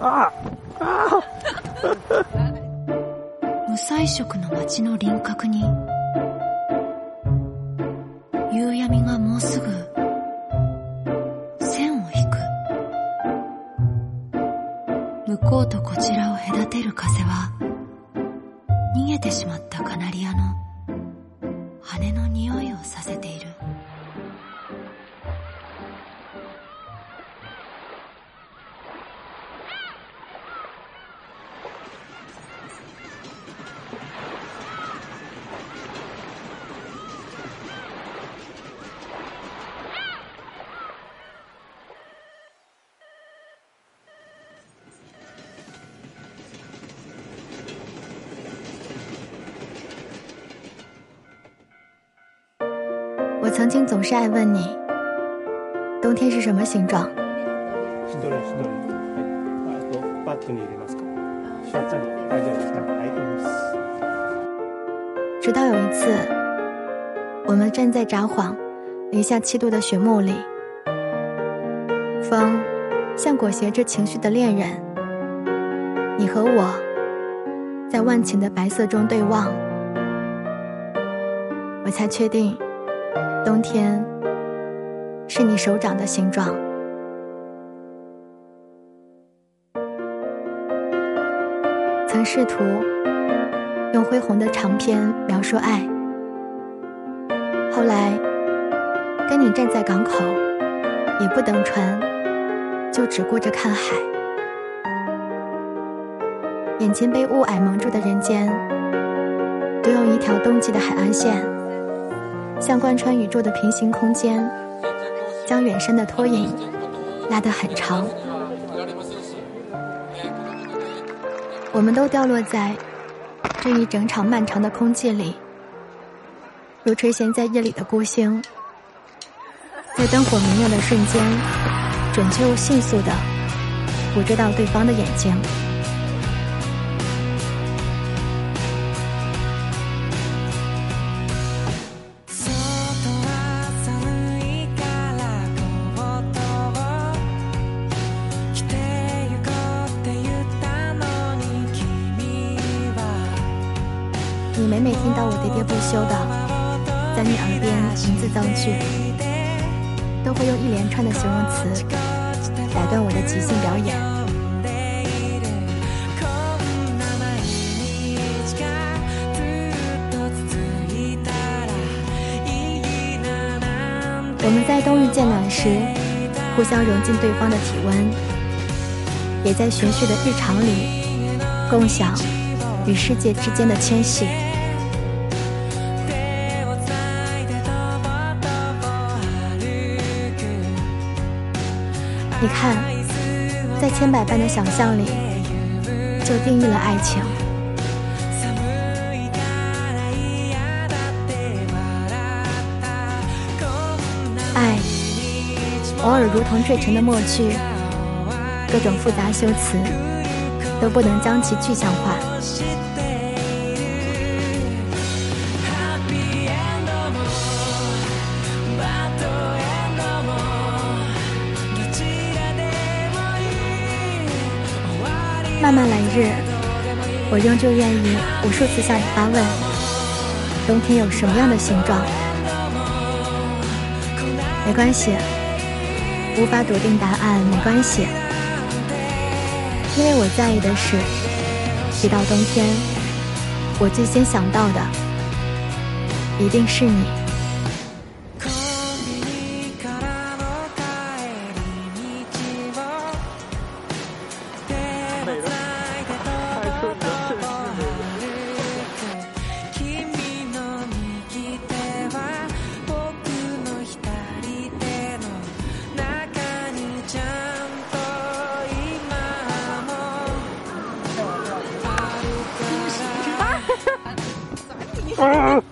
ああ無彩色の街の輪郭に夕闇がもうすぐ線を引く向こうとこちらを隔てる風は逃げてしまったカナリアの羽の匂いをさせている曾经总是爱问你，冬天是什么形状？直到有一次，我们站在札幌零下七度的雪幕里，风像裹挟着情绪的恋人，你和我，在万顷的白色中对望，我才确定。冬天，是你手掌的形状。曾试图用恢宏的长篇描述爱，后来跟你站在港口，也不等船，就只顾着看海。眼前被雾霭蒙住的人间，独有一条冬季的海岸线。像贯穿宇宙的平行空间，将远山的拖影拉得很长。我们都掉落在这一整场漫长的空气里，如垂涎在夜里的孤星，在灯火明亮的瞬间，准确又迅速的捕捉到对方的眼睛。你每每听到我喋喋不休的在你耳边一字造句，都会用一连串的形容词打断我的即兴表演。我们在冬日渐暖时，互相融进对方的体温，也在循序的日常里，共享与世界之间的谦逊。你看，在千百般的想象里，就定义了爱情。爱，偶尔如同坠沉的墨句，各种复杂修辞都不能将其具象化。漫漫来日，我仍旧愿意无数次向你发问：冬天有什么样的形状？没关系，无法笃定答案没关系，因为我在意的是，一到冬天，我最先想到的一定是你。Ah!